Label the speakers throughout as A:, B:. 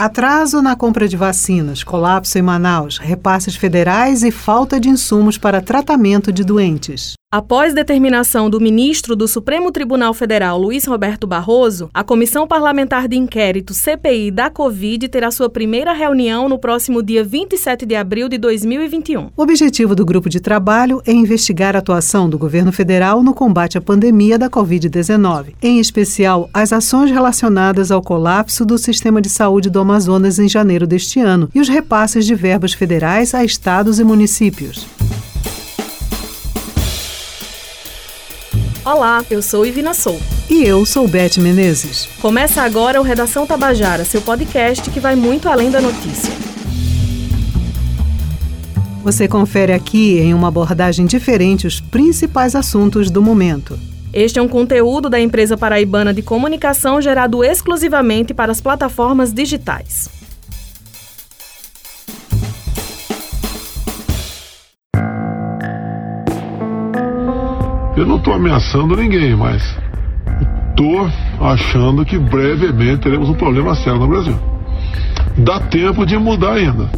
A: Atraso na compra de vacinas, colapso em Manaus, repasses federais e falta de insumos para tratamento de doentes.
B: Após determinação do ministro do Supremo Tribunal Federal, Luiz Roberto Barroso, a Comissão Parlamentar de Inquérito CPI da Covid terá sua primeira reunião no próximo dia 27 de abril de 2021.
A: O objetivo do grupo de trabalho é investigar a atuação do governo federal no combate à pandemia da Covid-19, em especial as ações relacionadas ao colapso do sistema de saúde do Amazonas em janeiro deste ano e os repasses de verbas federais a estados e municípios.
B: Olá, eu sou Ivina Sou.
A: E eu sou Beth Menezes.
B: Começa agora o Redação Tabajara, seu podcast que vai muito além da notícia.
A: Você confere aqui, em uma abordagem diferente, os principais assuntos do momento.
B: Este é um conteúdo da empresa paraibana de comunicação gerado exclusivamente para as plataformas digitais.
C: Eu não estou ameaçando ninguém, mas estou achando que brevemente teremos um problema sério no Brasil. Dá tempo de mudar ainda.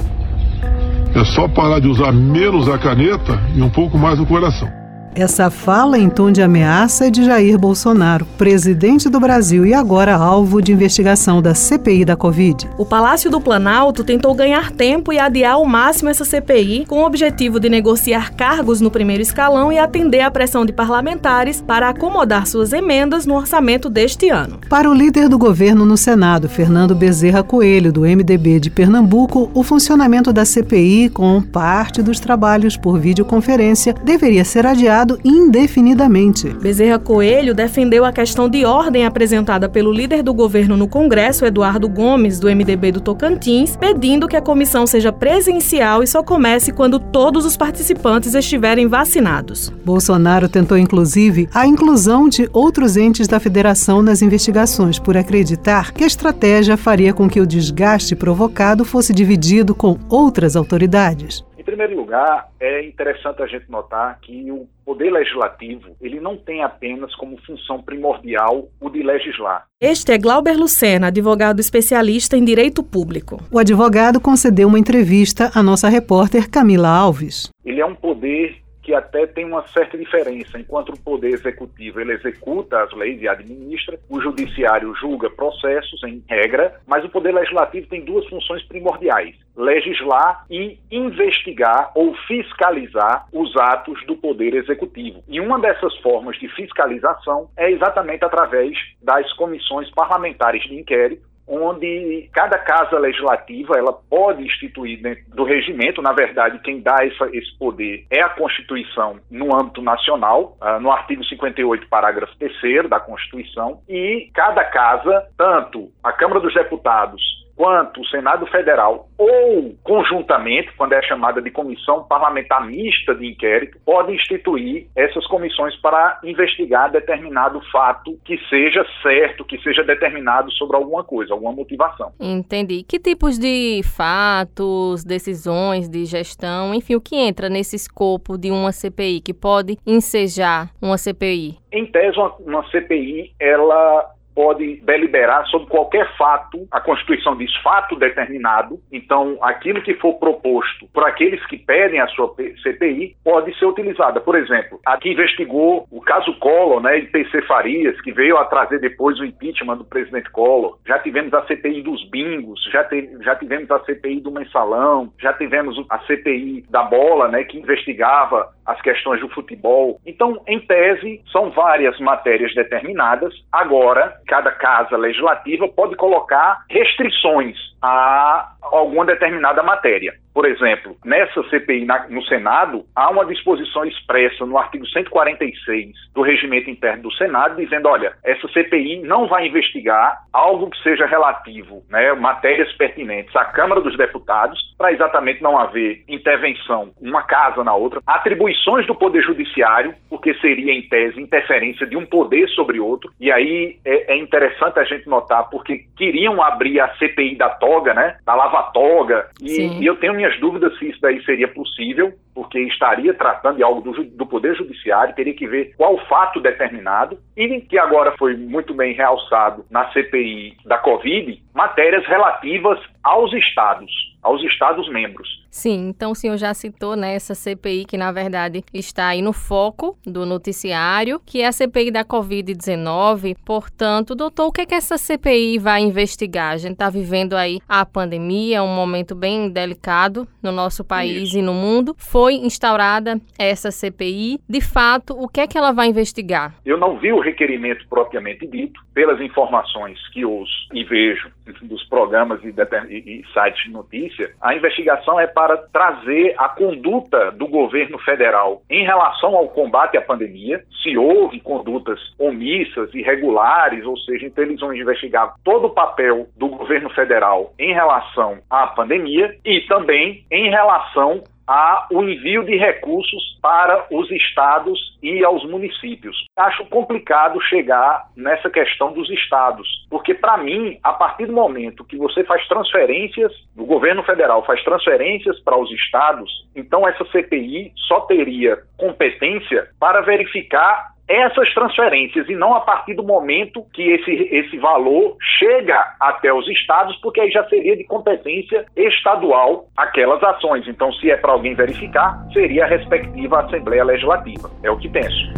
C: É só parar de usar menos a caneta e um pouco mais o coração.
A: Essa fala em tom de ameaça é de Jair Bolsonaro, presidente do Brasil e agora alvo de investigação da CPI da Covid.
B: O Palácio do Planalto tentou ganhar tempo e adiar ao máximo essa CPI com o objetivo de negociar cargos no primeiro escalão e atender à pressão de parlamentares para acomodar suas emendas no orçamento deste ano.
A: Para o líder do governo no Senado, Fernando Bezerra Coelho, do MDB de Pernambuco, o funcionamento da CPI com parte dos trabalhos por videoconferência deveria ser adiado indefinidamente.
B: Bezerra Coelho defendeu a questão de ordem apresentada pelo líder do governo no Congresso, Eduardo Gomes, do MDB do Tocantins, pedindo que a comissão seja presencial e só comece quando todos os participantes estiverem vacinados.
A: Bolsonaro tentou, inclusive, a inclusão de outros entes da federação nas investigações, por acreditar que a estratégia faria com que o desgaste provocado fosse dividido com outras autoridades.
D: Em primeiro lugar, é interessante a gente notar que o poder legislativo ele não tem apenas como função primordial o de legislar.
B: Este é Glauber Lucena, advogado especialista em direito público.
A: O advogado concedeu uma entrevista à nossa repórter Camila Alves.
D: Ele é um poder até tem uma certa diferença. Enquanto o poder executivo ele executa as leis e administra, o judiciário julga processos em regra, mas o poder legislativo tem duas funções primordiais: legislar e investigar ou fiscalizar os atos do poder executivo. E uma dessas formas de fiscalização é exatamente através das comissões parlamentares de inquérito onde cada casa legislativa ela pode instituir dentro do regimento, na verdade, quem dá essa, esse poder é a Constituição no âmbito nacional, uh, no artigo 58, parágrafo 3 da Constituição, e cada casa, tanto a Câmara dos Deputados quanto o Senado Federal, ou conjuntamente, quando é chamada de comissão parlamentar mista de inquérito, pode instituir essas comissões para investigar determinado fato que seja certo, que seja determinado sobre alguma coisa, alguma motivação.
B: Entendi. Que tipos de fatos, decisões de gestão, enfim, o que entra nesse escopo de uma CPI, que pode ensejar uma CPI?
D: Em tese, uma, uma CPI, ela pode deliberar sobre qualquer fato, a Constituição diz fato determinado, então aquilo que for proposto por aqueles que pedem a sua CPI pode ser utilizada. Por exemplo, a que investigou o caso Collor, né, e PC Farias, que veio a trazer depois o impeachment do presidente Collor. Já tivemos a CPI dos bingos, já, te, já tivemos a CPI do mensalão, já tivemos a CPI da bola, né, que investigava as questões do futebol. Então, em tese, são várias matérias determinadas. Agora, cada casa legislativa pode colocar restrições a alguma determinada matéria. Por exemplo, nessa CPI na, no Senado, há uma disposição expressa no artigo 146 do regimento interno do Senado, dizendo: olha, essa CPI não vai investigar algo que seja relativo, né, matérias pertinentes à Câmara dos Deputados, para exatamente não haver intervenção uma casa na outra, atribuições do Poder Judiciário, porque seria, em tese, interferência de um poder sobre outro. E aí é, é interessante a gente notar, porque queriam abrir a CPI da toga, né, da Lava a toga. E, e, eu tenho minhas dúvidas se isso daí seria possível, porque estaria tratando de algo do, do Poder Judiciário, teria que ver qual fato determinado, e que agora foi muito bem realçado na CPI da Covid, matérias relativas aos estados, aos estados membros.
E: Sim, então o senhor já citou né, essa CPI que, na verdade, está aí no foco do noticiário, que é a CPI da Covid-19. Portanto, doutor, o que, é que essa CPI vai investigar? A gente está vivendo aí a pandemia, um momento bem delicado no nosso país Isso. e no mundo. Foi instaurada essa CPI. De fato, o que é que ela vai investigar?
D: Eu não vi o requerimento propriamente dito, pelas informações que ouço e vejo dos programas e, e, sites de notícia. A investigação é para para trazer a conduta do governo federal em relação ao combate à pandemia, se houve condutas omissas, irregulares, ou seja, então eles vão investigar todo o papel do governo federal em relação à pandemia e também em relação a o envio de recursos para os estados e aos municípios. Acho complicado chegar nessa questão dos estados, porque para mim, a partir do momento que você faz transferências, o governo federal faz transferências para os estados, então essa CPI só teria competência para verificar essas transferências e não a partir do momento que esse, esse valor chega até os estados, porque aí já seria de competência estadual aquelas ações. Então, se é para alguém verificar, seria a respectiva Assembleia Legislativa. É o que penso.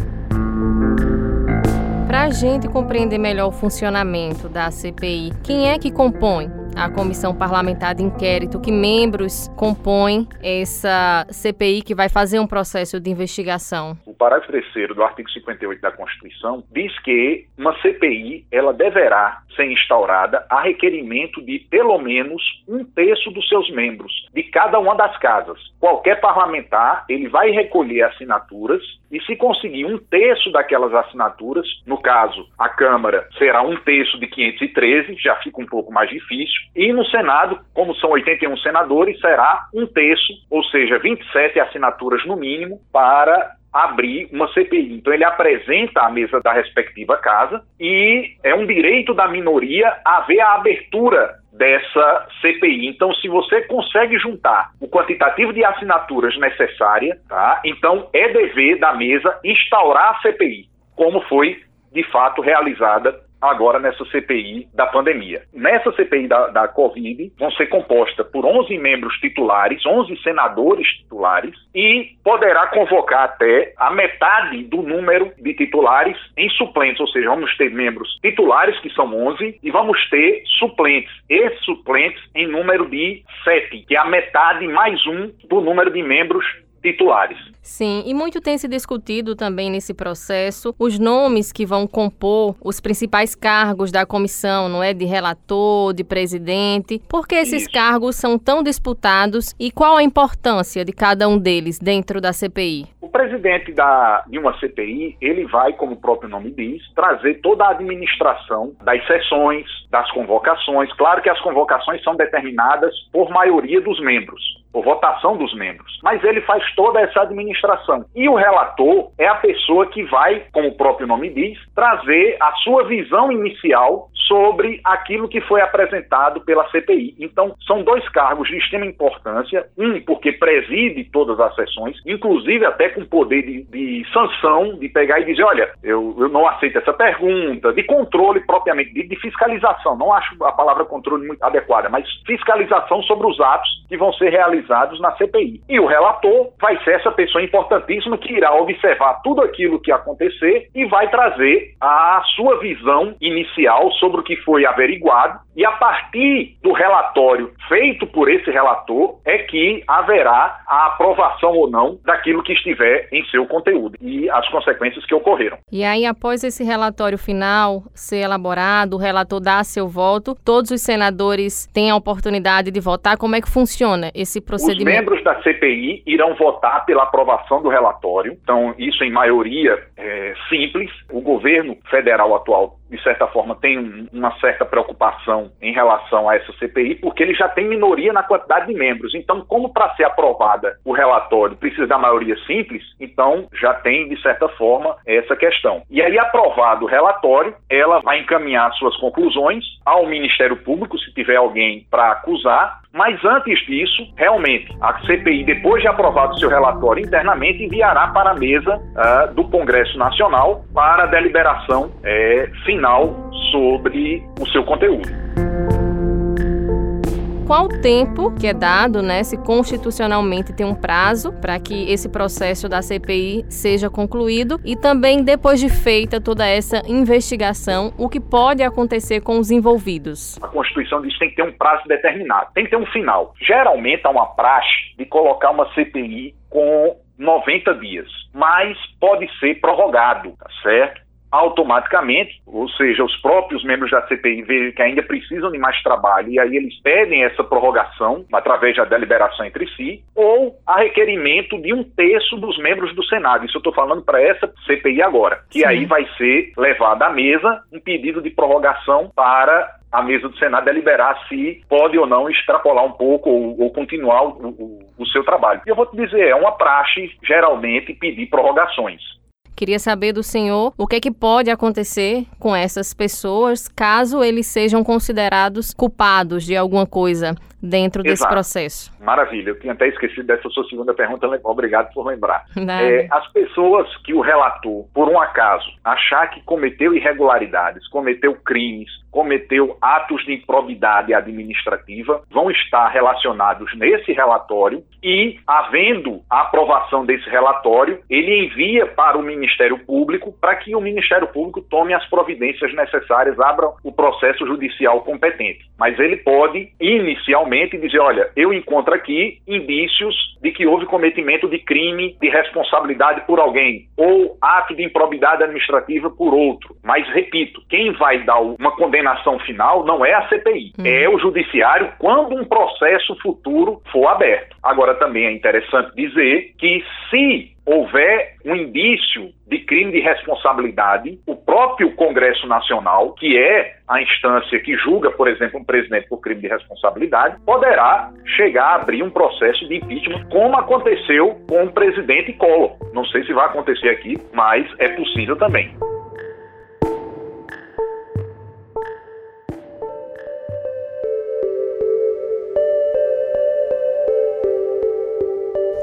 E: Para a gente compreender melhor o funcionamento da CPI, quem é que compõe a comissão parlamentar de inquérito, que membros compõem essa CPI que vai fazer um processo de investigação?
D: O parágrafo 3 do artigo 58 da Constituição diz que uma CPI ela deverá ser instaurada a requerimento de pelo menos um terço dos seus membros, de cada uma das casas. Qualquer parlamentar ele vai recolher assinaturas e se conseguir um terço daquelas assinaturas, no caso a Câmara será um terço de 513, já fica um pouco mais difícil, e no Senado, como são 81 senadores, será um terço, ou seja, 27 assinaturas no mínimo, para abrir uma CPI. Então ele apresenta a mesa da respectiva casa e é um direito da minoria haver a abertura dessa CPI. Então, se você consegue juntar o quantitativo de assinaturas necessária, tá? Então é dever da mesa instaurar a CPI, como foi de fato realizada agora nessa CPI da pandemia. Nessa CPI da, da Covid, vão ser composta por 11 membros titulares, 11 senadores titulares, e poderá convocar até a metade do número de titulares em suplentes, ou seja, vamos ter membros titulares, que são 11, e vamos ter suplentes. Esses suplentes em número de 7, que é a metade mais um do número de membros titulares.
E: Sim, e muito tem se discutido também nesse processo os nomes que vão compor os principais cargos da comissão, não é? De relator, de presidente. Por que esses Isso. cargos são tão disputados e qual a importância de cada um deles dentro da CPI?
D: O presidente da, de uma CPI, ele vai, como o próprio nome diz, trazer toda a administração das sessões, das convocações. Claro que as convocações são determinadas por maioria dos membros por votação dos membros. Mas ele faz toda essa administração. E o relator é a pessoa que vai, como o próprio nome diz, trazer a sua visão inicial sobre aquilo que foi apresentado pela CPI. Então, são dois cargos de extrema importância. Um, porque preside todas as sessões, inclusive até com poder de, de sanção, de pegar e dizer: olha, eu, eu, não aceito essa pergunta, de controle propriamente, de, de fiscalização. Não acho a palavra controle muito adequada, mas fiscalização sobre os atos que vão ser realizados na CPI. E o relator vai ser essa pessoa importantíssima que irá observar tudo aquilo que acontecer e vai trazer a sua visão inicial sobre sobre o que foi averiguado e a partir do relatório feito por esse relator é que haverá a aprovação ou não daquilo que estiver em seu conteúdo e as consequências que ocorreram.
E: E aí, após esse relatório final ser elaborado, o relator dá seu voto, todos os senadores têm a oportunidade de votar. Como é que funciona?
B: esse procedimento?
D: Os membros da CPI irão votar pela aprovação do relatório, então isso em maioria é simples. O governo federal atual de certa forma, tem uma certa preocupação em relação a essa CPI, porque ele já tem minoria na quantidade de membros. Então, como para ser aprovada o relatório precisa da maioria simples, então já tem, de certa forma, essa questão. E aí, aprovado o relatório, ela vai encaminhar suas conclusões ao Ministério Público, se tiver alguém para acusar, mas antes disso, realmente, a CPI, depois de aprovado seu relatório internamente, enviará para a mesa uh, do Congresso Nacional para a deliberação é, final sobre o seu conteúdo
B: qual tempo que é dado, né, se constitucionalmente tem um prazo para que esse processo da CPI seja concluído e também depois de feita toda essa investigação, o que pode acontecer com os envolvidos.
D: A Constituição diz que tem que ter um prazo determinado, tem que ter um final. Geralmente há uma praxe de colocar uma CPI com 90 dias, mas pode ser prorrogado, tá certo? Automaticamente, ou seja, os próprios membros da CPI veem que ainda precisam de mais trabalho e aí eles pedem essa prorrogação através da deliberação entre si, ou a requerimento de um terço dos membros do Senado. Isso eu estou falando para essa CPI agora, que Sim. aí vai ser levado à mesa um pedido de prorrogação para a mesa do Senado deliberar se pode ou não extrapolar um pouco ou, ou continuar o, o, o seu trabalho. E eu vou te dizer, é uma praxe geralmente pedir prorrogações.
B: Queria saber do senhor o que é que pode acontecer com essas pessoas caso eles sejam considerados culpados de alguma coisa dentro Exato. desse processo.
D: Maravilha, eu tinha até esquecido dessa sua segunda pergunta, obrigado por lembrar. É, as pessoas que o relator, por um acaso, achar que cometeu irregularidades, cometeu crimes, cometeu atos de improbidade administrativa, vão estar relacionados nesse relatório e, havendo a aprovação desse relatório, ele envia para o Ministério Público para que o Ministério Público tome as providências necessárias, abra o processo judicial competente. Mas ele pode, inicialmente, dizer: olha, eu encontro aqui indícios de que houve cometimento de crime de responsabilidade por alguém ou ato de improbidade administrativa por outro. Mas, repito, quem vai dar uma condenação final não é a CPI, hum. é o Judiciário quando um processo futuro for aberto. Agora, também é interessante dizer que se houver um indício de crime de responsabilidade, o próprio Congresso Nacional, que é a instância que julga, por exemplo, um presidente por crime de responsabilidade, poderá chegar a abrir um processo de impeachment, como aconteceu com o presidente Collor. Não sei se vai acontecer aqui, mas é possível também.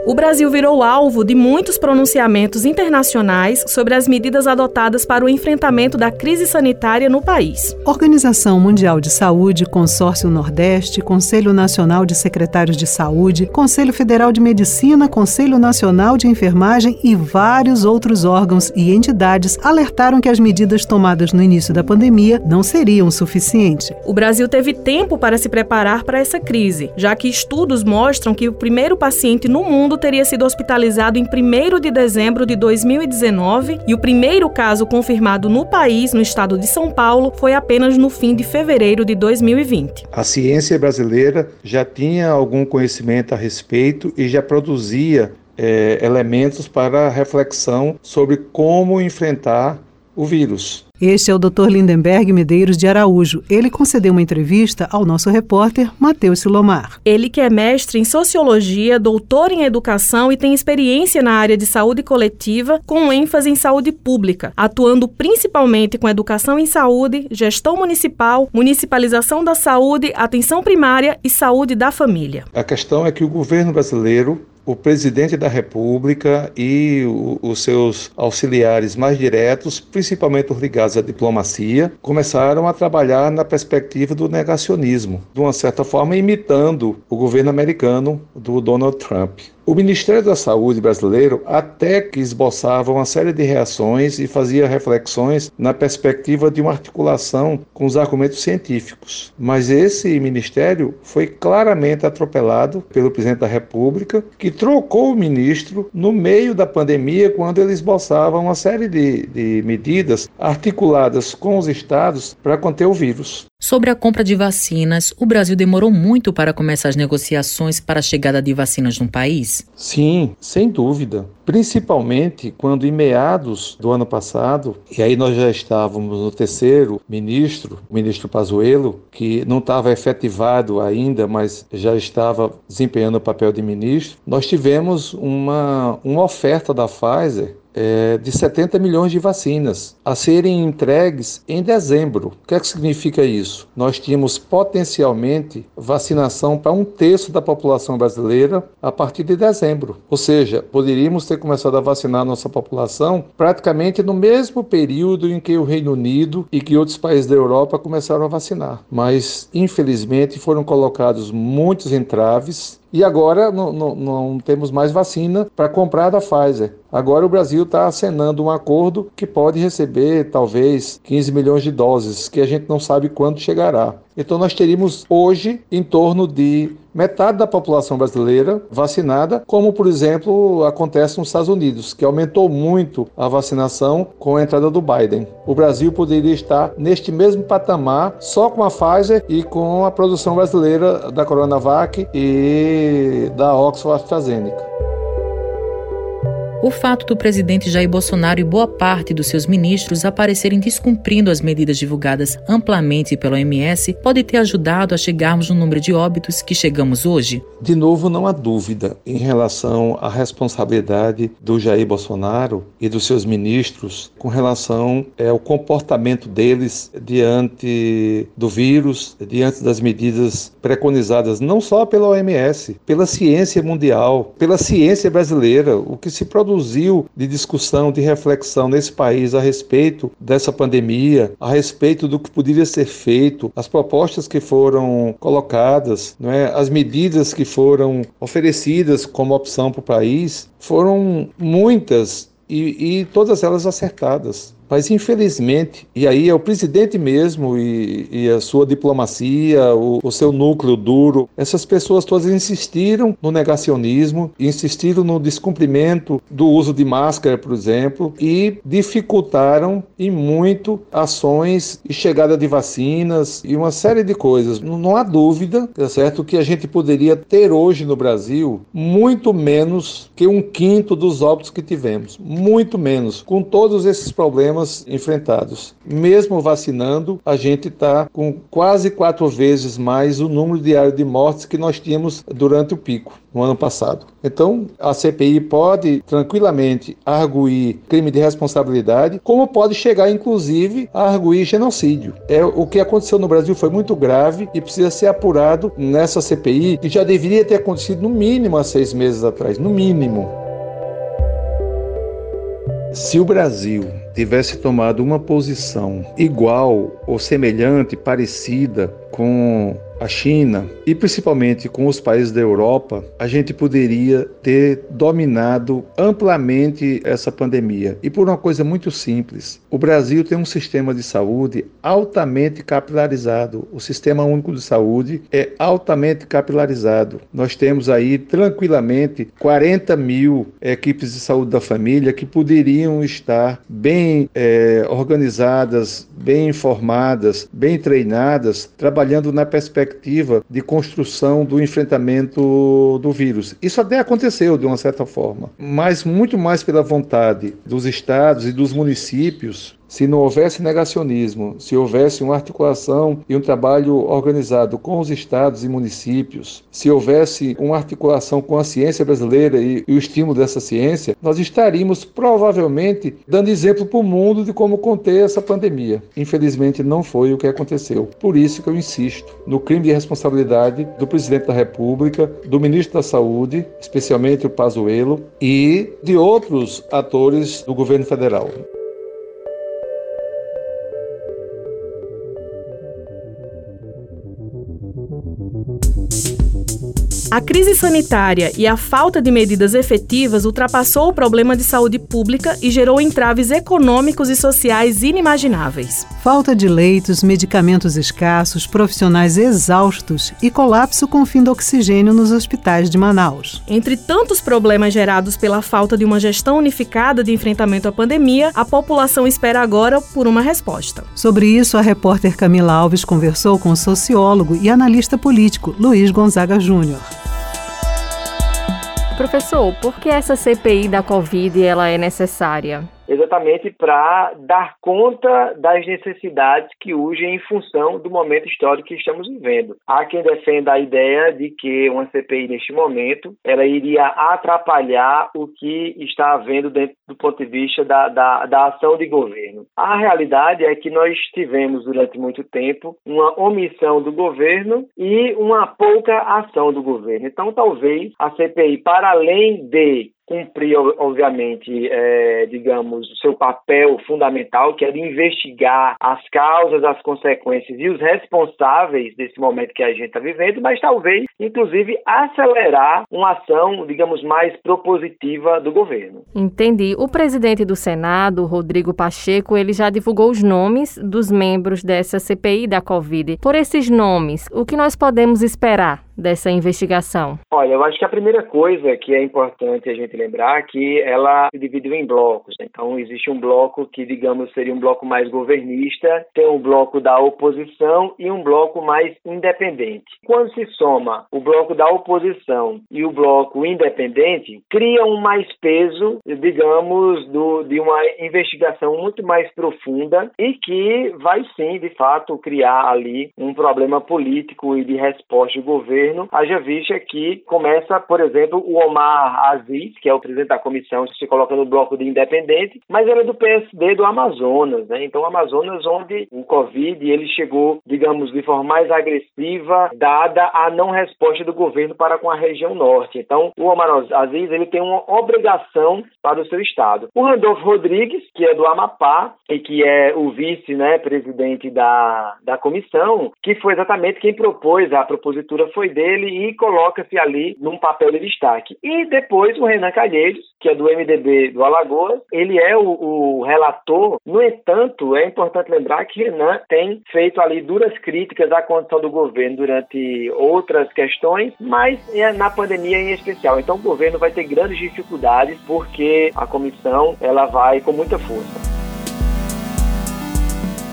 B: O Brasil virou alvo de muitos pronunciamentos internacionais sobre as medidas adotadas para o enfrentamento da crise sanitária no país.
A: Organização Mundial de Saúde, Consórcio Nordeste, Conselho Nacional de Secretários de Saúde, Conselho Federal de Medicina, Conselho Nacional de Enfermagem e vários outros órgãos e entidades alertaram que as medidas tomadas no início da pandemia não seriam suficientes.
B: O Brasil teve tempo para se preparar para essa crise, já que estudos mostram que o primeiro paciente no mundo mundo teria sido hospitalizado em 1 de dezembro de 2019 e o primeiro caso confirmado no país, no estado de São Paulo, foi apenas no fim de fevereiro de 2020.
F: A ciência brasileira já tinha algum conhecimento a respeito e já produzia é, elementos para reflexão sobre como enfrentar o vírus.
A: Este é o Dr. Lindenberg Medeiros de Araújo. Ele concedeu uma entrevista ao nosso repórter Matheus Silomar.
B: Ele que é mestre em sociologia, doutor em educação e tem experiência na área de saúde coletiva, com ênfase em saúde pública, atuando principalmente com educação em saúde, gestão municipal, municipalização da saúde, atenção primária e saúde da família.
F: A questão é que o governo brasileiro o presidente da República e o, os seus auxiliares mais diretos, principalmente os ligados à diplomacia, começaram a trabalhar na perspectiva do negacionismo, de uma certa forma imitando o governo americano do Donald Trump. O Ministério da Saúde brasileiro até que esboçava uma série de reações e fazia reflexões na perspectiva de uma articulação com os argumentos científicos. Mas esse ministério foi claramente atropelado pelo presidente da República, que trocou o ministro no meio da pandemia, quando ele esboçava uma série de, de medidas articuladas com os estados para conter o vírus.
G: Sobre a compra de vacinas, o Brasil demorou muito para começar as negociações para a chegada de vacinas no país?
F: Sim, sem dúvida. Principalmente quando, em meados do ano passado, e aí nós já estávamos no terceiro ministro, o ministro Pazuello, que não estava efetivado ainda, mas já estava desempenhando o papel de ministro, nós tivemos uma, uma oferta da Pfizer é, de 70 milhões de vacinas a serem entregues em dezembro. O que, é que significa isso? Nós tínhamos potencialmente vacinação para um terço da população brasileira a partir de dezembro. Ou seja, poderíamos ter começado a vacinar a nossa população praticamente no mesmo período em que o Reino Unido e que outros países da Europa começaram a vacinar. Mas, infelizmente, foram colocados muitos entraves e agora não, não, não temos mais vacina para comprar da Pfizer. Agora o Brasil está acenando um acordo que pode receber talvez 15 milhões de doses, que a gente não sabe quando chegará. Então nós teríamos hoje em torno de metade da população brasileira vacinada, como por exemplo acontece nos Estados Unidos, que aumentou muito a vacinação com a entrada do Biden. O Brasil poderia estar neste mesmo patamar só com a Pfizer e com a produção brasileira da Coronavac e da Oxford AstraZeneca.
G: O fato do presidente Jair Bolsonaro e boa parte dos seus ministros aparecerem descumprindo as medidas divulgadas amplamente pela OMS pode ter ajudado a chegarmos no número de óbitos que chegamos hoje?
F: De novo, não há dúvida em relação à responsabilidade do Jair Bolsonaro e dos seus ministros com relação ao é, comportamento deles diante do vírus, diante das medidas preconizadas não só pela OMS, pela ciência mundial, pela ciência brasileira, o que se produz produziu de discussão, de reflexão nesse país a respeito dessa pandemia, a respeito do que poderia ser feito, as propostas que foram colocadas, não é? as medidas que foram oferecidas como opção para o país, foram muitas e, e todas elas acertadas. Mas, infelizmente, e aí é o presidente mesmo e, e a sua diplomacia, o, o, seu núcleo duro, essas pessoas todas insistiram no negacionismo, insistiram no descumprimento do uso de máscara, por exemplo, e dificultaram em muito ações e chegada de vacinas e uma série de coisas. Não, não há dúvida, é certo, que a gente poderia ter hoje no Brasil muito menos que um quinto dos óbitos que tivemos. Muito menos. Com todos esses problemas problemas enfrentados. Mesmo vacinando, a gente está com quase quatro vezes mais o número diário de mortes que nós tínhamos durante o pico no ano passado. Então, a CPI pode tranquilamente arguir crime de responsabilidade, como pode chegar inclusive a arguir genocídio. É o que aconteceu no Brasil foi muito grave e precisa ser apurado nessa CPI que já deveria ter acontecido no mínimo há seis meses atrás, no mínimo. Se o Brasil tivesse tomado uma posição igual ou semelhante, parecida com a China e principalmente com os países da Europa, a gente poderia ter dominado amplamente essa pandemia. E por uma coisa muito simples: o Brasil tem um sistema de saúde altamente capilarizado. O Sistema Único de Saúde é altamente capilarizado. Nós temos aí tranquilamente 40 mil equipes de saúde da família que poderiam estar bem é, organizadas, bem informadas, bem treinadas, trabalhando na perspectiva perspectiva de construção do enfrentamento do vírus. Isso até aconteceu de uma certa forma, mas muito mais pela vontade dos estados e dos municípios se não houvesse negacionismo, se houvesse uma articulação e um trabalho organizado com os estados e municípios, se houvesse uma articulação com a ciência brasileira e, e o estímulo dessa ciência, nós estaríamos provavelmente dando exemplo para o mundo de como conter essa pandemia. Infelizmente, não foi o que aconteceu. Por isso que eu insisto no crime de responsabilidade do presidente da República, do ministro da Saúde, especialmente o Pazuello, e de outros atores do governo federal.
B: A crise sanitária e a falta de medidas efetivas ultrapassou o problema de saúde pública e gerou entraves econômicos e sociais inimagináveis.
A: Falta de leitos, medicamentos escassos, profissionais exaustos e colapso com fim do oxigênio nos hospitais de Manaus.
B: Entre tantos problemas gerados pela falta de uma gestão unificada de enfrentamento à pandemia, a população espera agora por uma resposta.
A: Sobre isso, a repórter Camila Alves conversou com o sociólogo e analista político Luiz Gonzaga Júnior.
E: Professor, por que essa CPI da Covid ela é necessária?
H: exatamente para dar conta das necessidades que urgem em função do momento histórico que estamos vivendo. Há quem defenda a ideia de que uma CPI neste momento ela iria atrapalhar o que está havendo dentro do ponto de vista da, da, da ação de governo. A realidade é que nós tivemos durante muito tempo uma omissão do governo e uma pouca ação do governo. Então, talvez a CPI, para além de cumprir, obviamente, é, digamos, o seu papel fundamental, que é de investigar as causas, as consequências e os responsáveis desse momento que a gente está vivendo, mas talvez, inclusive, acelerar uma ação, digamos, mais propositiva do governo.
E: Entendi. O presidente do Senado, Rodrigo Pacheco, ele já divulgou os nomes dos membros dessa CPI da Covid. Por esses nomes, o que nós podemos esperar? Dessa investigação?
H: Olha, eu acho que a primeira coisa que é importante a gente lembrar é que ela se dividiu em blocos. Então, existe um bloco que, digamos, seria um bloco mais governista, tem um bloco da oposição e um bloco mais independente. Quando se soma o bloco da oposição e o bloco independente, cria um mais peso, digamos, do, de uma investigação muito mais profunda e que vai sim, de fato, criar ali um problema político e de resposta do governo governo, haja vista que começa, por exemplo, o Omar Aziz, que é o presidente da comissão, se coloca no bloco de independente, mas ele é do PSD do Amazonas, né? Então, Amazonas, onde o Covid ele chegou, digamos, de forma mais agressiva, dada a não resposta do governo para com a região norte. Então, o Omar Aziz ele tem uma obrigação para o seu estado. O Randolfo Rodrigues, que é do Amapá e que é o vice, né, da, da comissão, que foi exatamente quem propôs a propositura foi dele e coloca-se ali num papel de destaque. E depois o Renan Calheiros, que é do MDB do Alagoas, ele é o, o relator. No entanto, é importante lembrar que Renan tem feito ali duras críticas à condição do governo durante outras questões, mas é na pandemia em especial. Então o governo vai ter grandes dificuldades porque a comissão ela vai com muita força.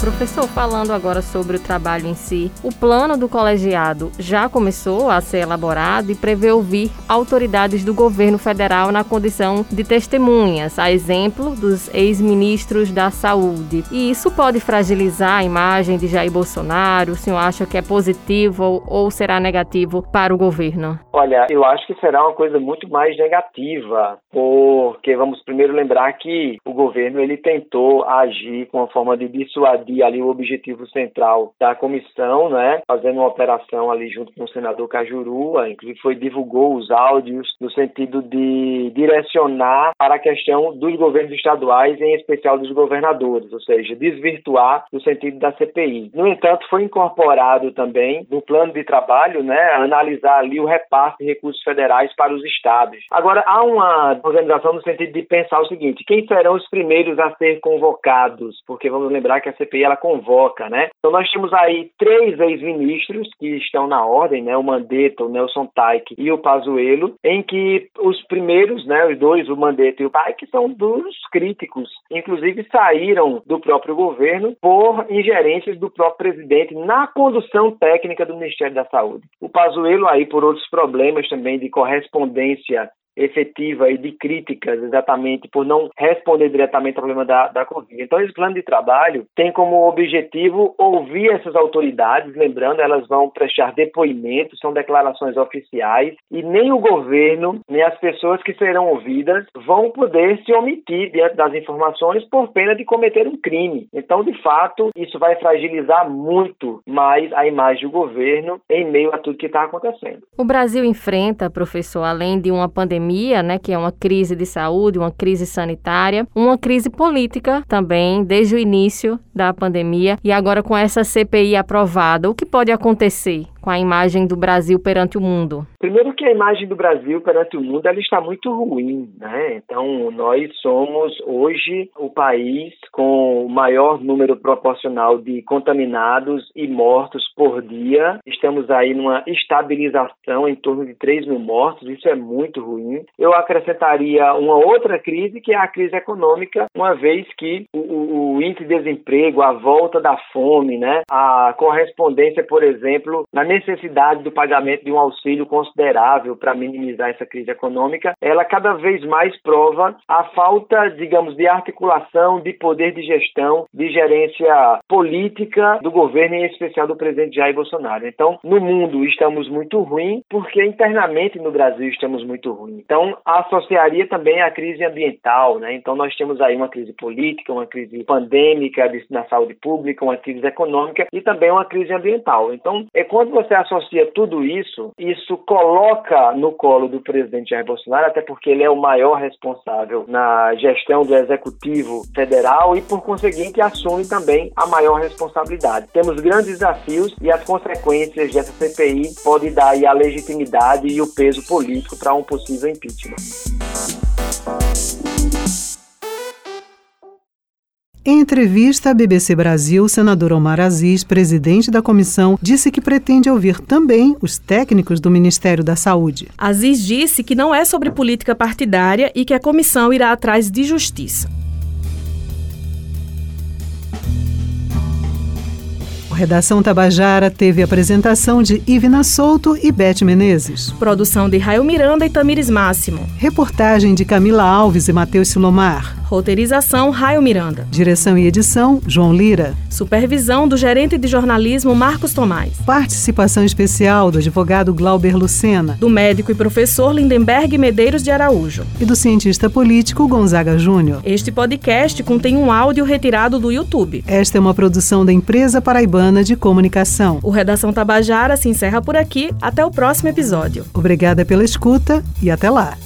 E: Professor, falando agora sobre o trabalho em si, o plano do colegiado já começou a ser elaborado e prevê ouvir autoridades do governo federal na condição de testemunhas, a exemplo dos ex-ministros da Saúde. E isso pode fragilizar a imagem de Jair Bolsonaro? O senhor acha que é positivo ou será negativo para o governo?
H: Olha, eu acho que será uma coisa muito mais negativa, porque vamos primeiro lembrar que o governo ele tentou agir com uma forma de dissuadir ali o objetivo central da comissão, né, fazendo uma operação ali junto com o senador Cajurua, inclusive foi divulgou os áudios no sentido de direcionar para a questão dos governos estaduais, em especial dos governadores, ou seja, desvirtuar no sentido da CPI. No entanto, foi incorporado também no plano de trabalho, né, analisar ali o repasse de recursos federais para os estados. Agora, há uma organização no sentido de pensar o seguinte: quem serão os primeiros a ser convocados? Porque vamos lembrar que a CPI ela convoca, né? Então nós temos aí três ex-ministros que estão na ordem, né? O Mandetta, o Nelson Taik e o Pazuello, em que os primeiros, né? Os dois, o Mandetta e o Taik, são dos críticos, inclusive saíram do próprio governo por ingerências do próprio presidente na condução técnica do Ministério da Saúde. O Pazuello aí por outros problemas também de correspondência efetiva e de críticas exatamente por não responder diretamente ao problema da, da Covid. Então, esse plano de trabalho tem como objetivo ouvir essas autoridades, lembrando, elas vão prestar depoimentos, são declarações oficiais, e nem o governo, nem as pessoas que serão ouvidas vão poder se omitir diante das informações por pena de cometer um crime. Então, de fato, isso vai fragilizar muito mais a imagem do governo em meio a tudo que está acontecendo.
E: O Brasil enfrenta, professor, além de uma pandemia, pandemia, né, que é uma crise de saúde, uma crise sanitária, uma crise política também, desde o início da pandemia, e agora com essa CPI aprovada, o que pode acontecer? Com a imagem do Brasil perante o mundo?
H: Primeiro que a imagem do Brasil perante o mundo ela está muito ruim, né? Então nós somos hoje o país com o maior número proporcional de contaminados e mortos por dia. Estamos aí numa estabilização em torno de 3 mil mortos. Isso é muito ruim. Eu acrescentaria uma outra crise que é a crise econômica, uma vez que o, o, índice de desemprego, a volta da fome, né? A correspondência, por exemplo, na necessidade do pagamento de um auxílio considerável para minimizar essa crise econômica, ela cada vez mais prova a falta, digamos, de articulação, de poder de gestão, de gerência política do governo, em especial do presidente Jair Bolsonaro. Então, no mundo estamos muito ruim, porque internamente no Brasil estamos muito ruim. Então, associaria também a crise ambiental, né? Então, nós temos aí uma crise política, uma crise pandêmica na saúde pública, uma crise econômica e também uma crise ambiental. Então, é quando você associa tudo isso, isso coloca no colo do presidente Jair Bolsonaro, até porque ele é o maior responsável na gestão do executivo federal e, por conseguinte, assume também a maior responsabilidade. Temos grandes desafios e as consequências dessa CPI podem dar a legitimidade e o peso político para um possível impeachment.
A: Em entrevista à BBC Brasil, o senador Omar Aziz, presidente da comissão, disse que pretende ouvir também os técnicos do Ministério da Saúde.
B: Aziz disse que não é sobre política partidária e que a comissão irá atrás de justiça.
A: Redação Tabajara teve apresentação de Ivina Souto e Beth Menezes.
B: Produção de Raio Miranda e Tamires Máximo.
A: Reportagem de Camila Alves e Matheus Silomar.
B: Roteirização Raio Miranda.
A: Direção e edição João Lira.
B: Supervisão do gerente de jornalismo Marcos Tomás.
A: Participação especial do advogado Glauber Lucena.
B: Do médico e professor Lindenberg Medeiros de Araújo.
A: E do cientista político Gonzaga Júnior.
B: Este podcast contém um áudio retirado do YouTube.
A: Esta é uma produção da empresa paraibana de Comunicação.
B: O Redação Tabajara se encerra por aqui. Até o próximo episódio.
A: Obrigada pela escuta e até lá.